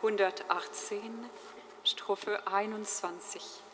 118, Strophe 21.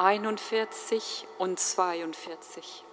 41 und 42.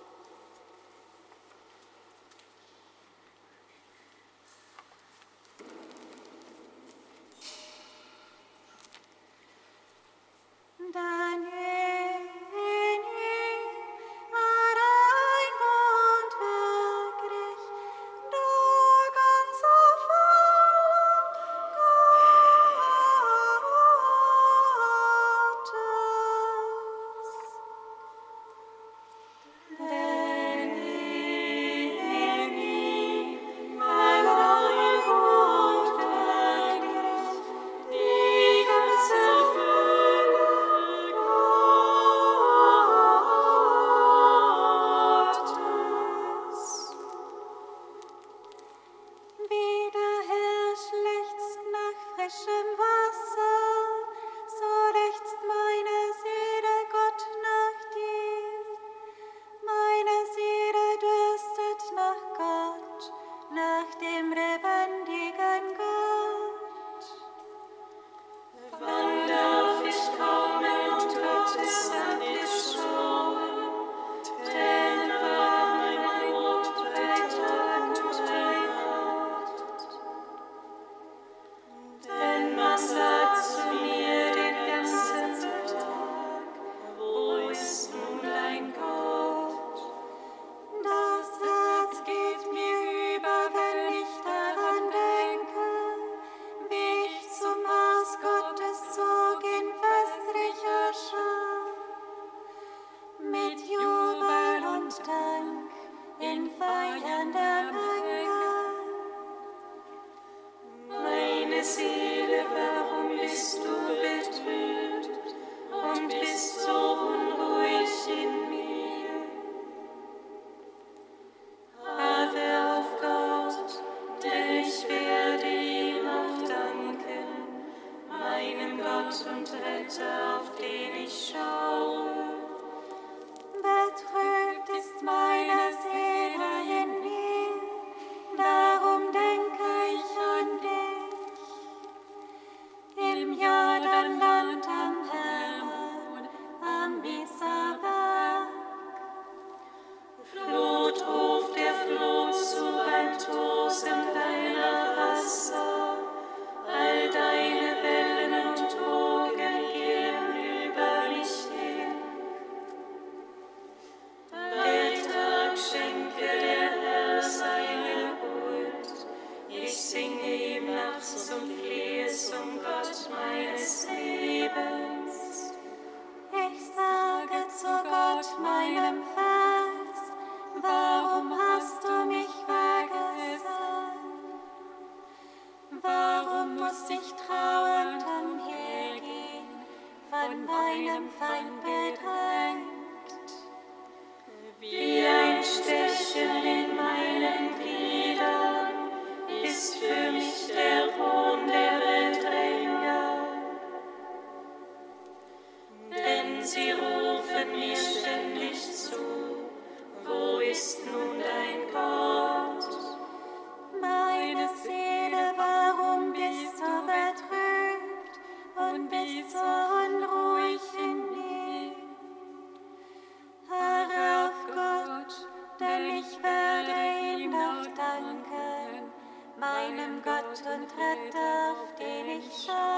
Anfang, 啊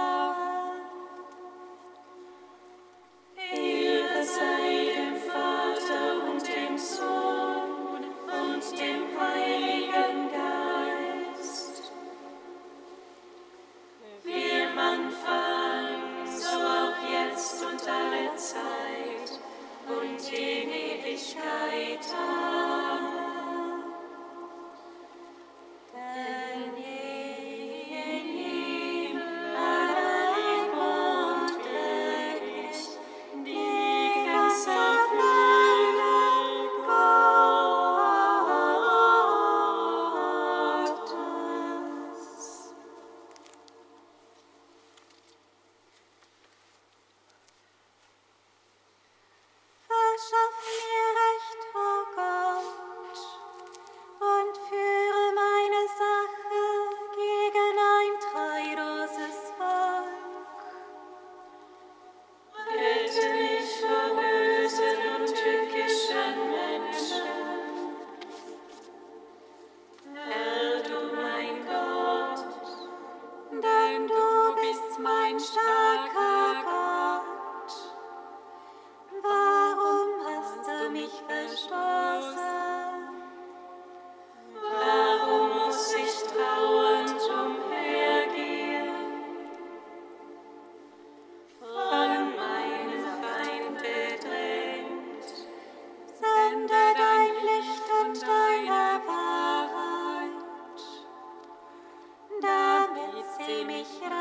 sie mich rein.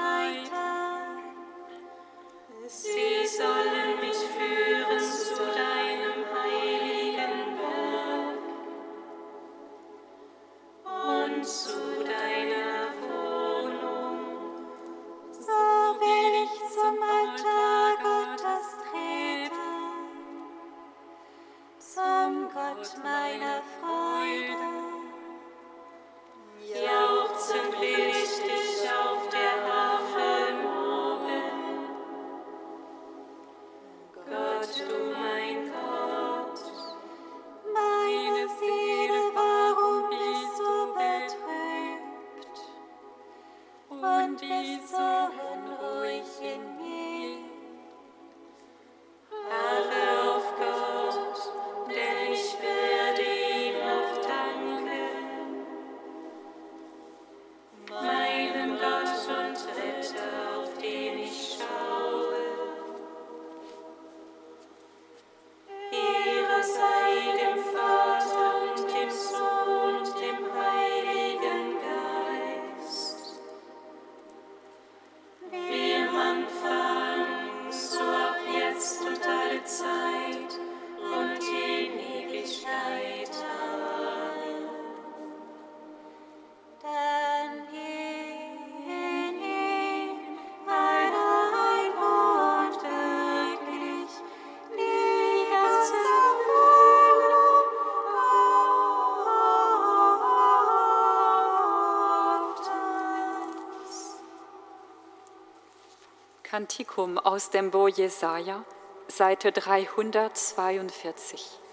Kantikum aus dem Bo Jesaja, Seite 342.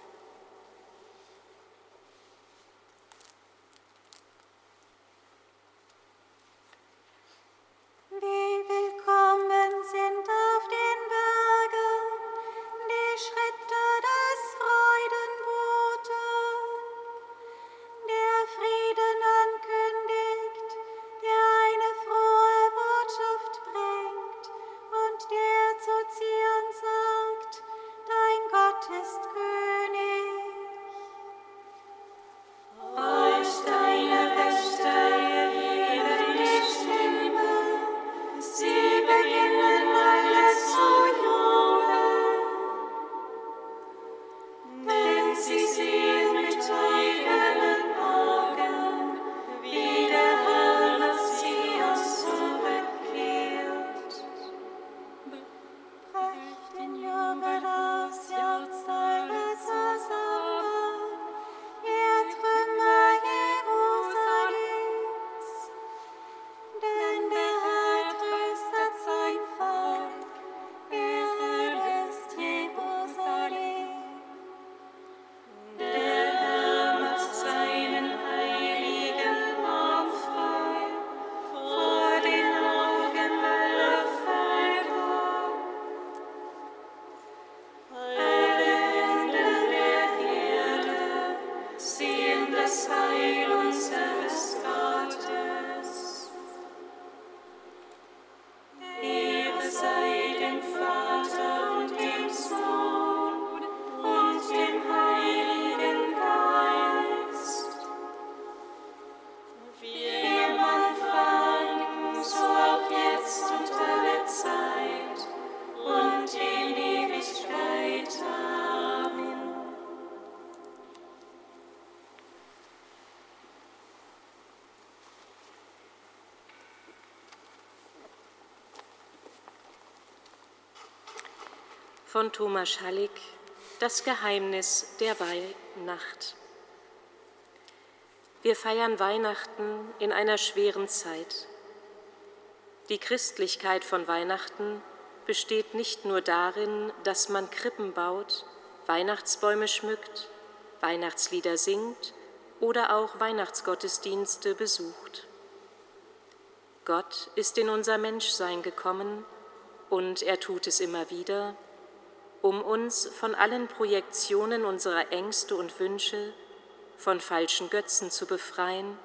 von Thomas Schallig Das Geheimnis der Weihnacht. Wir feiern Weihnachten in einer schweren Zeit. Die Christlichkeit von Weihnachten besteht nicht nur darin, dass man Krippen baut, Weihnachtsbäume schmückt, Weihnachtslieder singt oder auch Weihnachtsgottesdienste besucht. Gott ist in unser Menschsein gekommen und er tut es immer wieder, um uns von allen Projektionen unserer Ängste und Wünsche, von falschen Götzen zu befreien,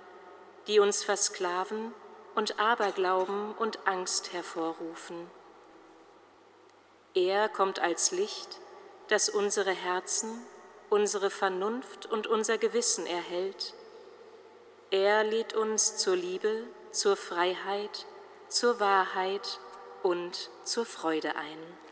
die uns versklaven und Aberglauben und Angst hervorrufen. Er kommt als Licht, das unsere Herzen, unsere Vernunft und unser Gewissen erhält. Er lädt uns zur Liebe, zur Freiheit, zur Wahrheit und zur Freude ein.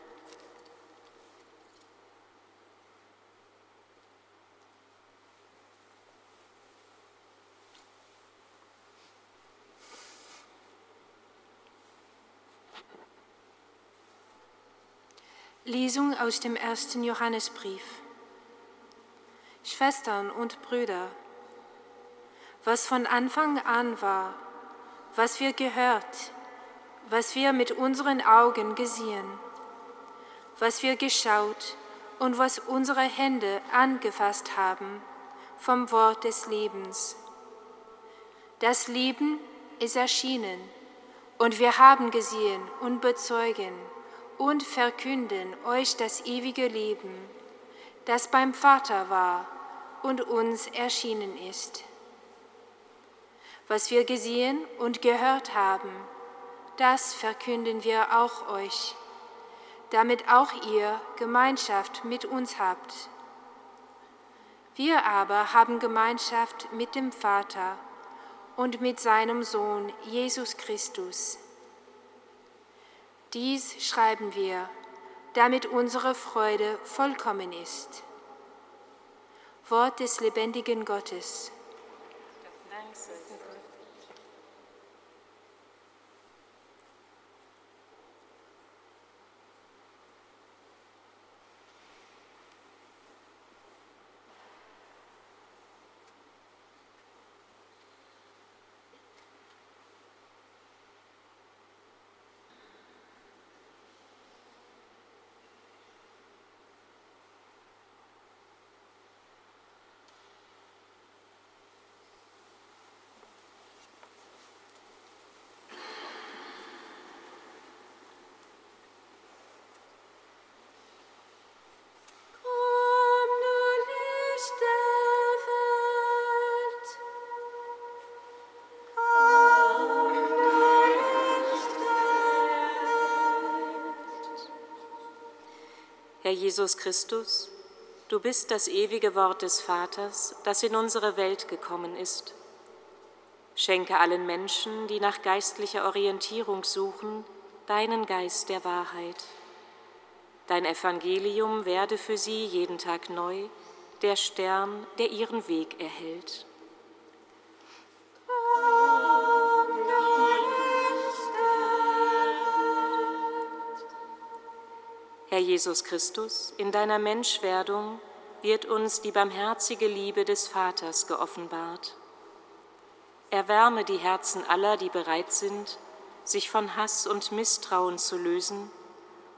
Lesung aus dem ersten Johannesbrief. Schwestern und Brüder, was von Anfang an war, was wir gehört, was wir mit unseren Augen gesehen, was wir geschaut und was unsere Hände angefasst haben vom Wort des Lebens. Das Leben ist erschienen und wir haben gesehen und bezeugen und verkünden euch das ewige Leben, das beim Vater war und uns erschienen ist. Was wir gesehen und gehört haben, das verkünden wir auch euch, damit auch ihr Gemeinschaft mit uns habt. Wir aber haben Gemeinschaft mit dem Vater und mit seinem Sohn Jesus Christus. Dies schreiben wir, damit unsere Freude vollkommen ist. Wort des lebendigen Gottes. Jesus Christus, du bist das ewige Wort des Vaters, das in unsere Welt gekommen ist. Schenke allen Menschen, die nach geistlicher Orientierung suchen, deinen Geist der Wahrheit. Dein Evangelium werde für sie jeden Tag neu, der Stern, der ihren Weg erhält. Herr Jesus Christus, in deiner Menschwerdung wird uns die barmherzige Liebe des Vaters geoffenbart. Erwärme die Herzen aller, die bereit sind, sich von Hass und Misstrauen zu lösen,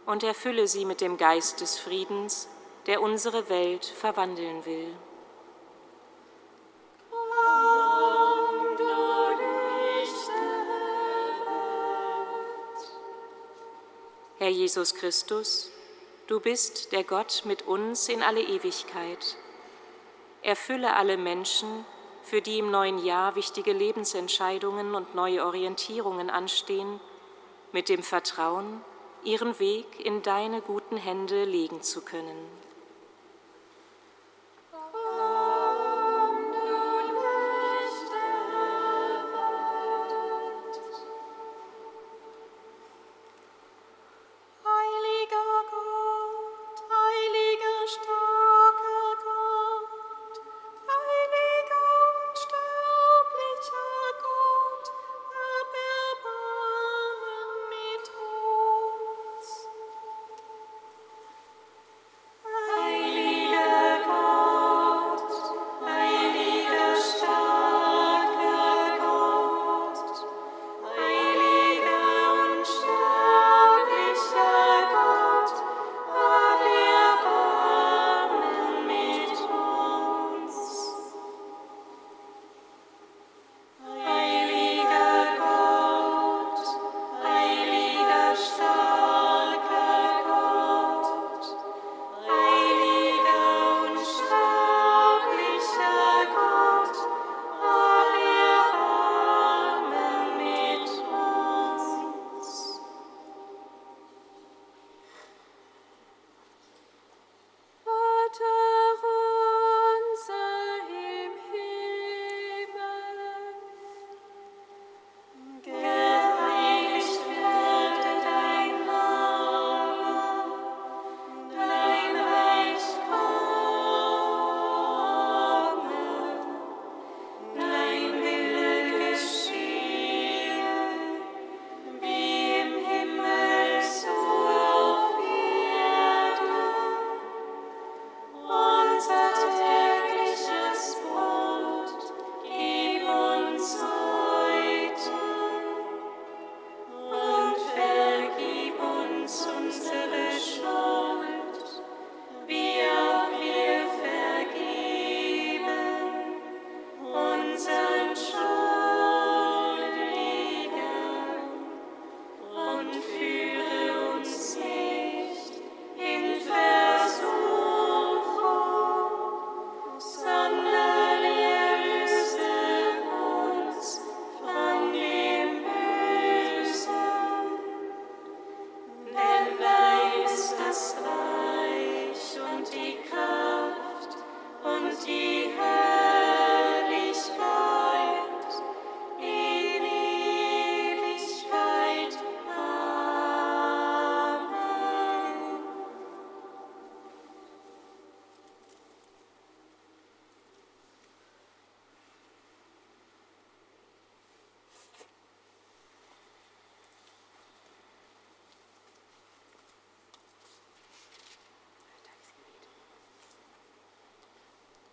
und erfülle sie mit dem Geist des Friedens, der unsere Welt verwandeln will. Herr Jesus Christus, du bist der Gott mit uns in alle Ewigkeit. Erfülle alle Menschen, für die im neuen Jahr wichtige Lebensentscheidungen und neue Orientierungen anstehen, mit dem Vertrauen, ihren Weg in deine guten Hände legen zu können.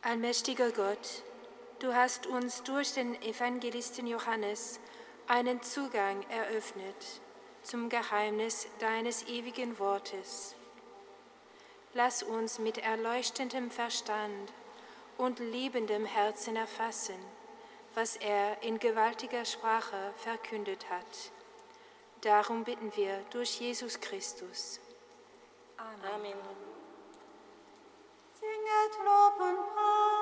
Allmächtiger Gott, du hast uns durch den Evangelisten Johannes einen Zugang eröffnet zum Geheimnis deines ewigen Wortes. Lass uns mit erleuchtendem Verstand und liebendem Herzen erfassen, was er in gewaltiger Sprache verkündet hat. Darum bitten wir durch Jesus Christus. Amen. Amen. Lob und Preis.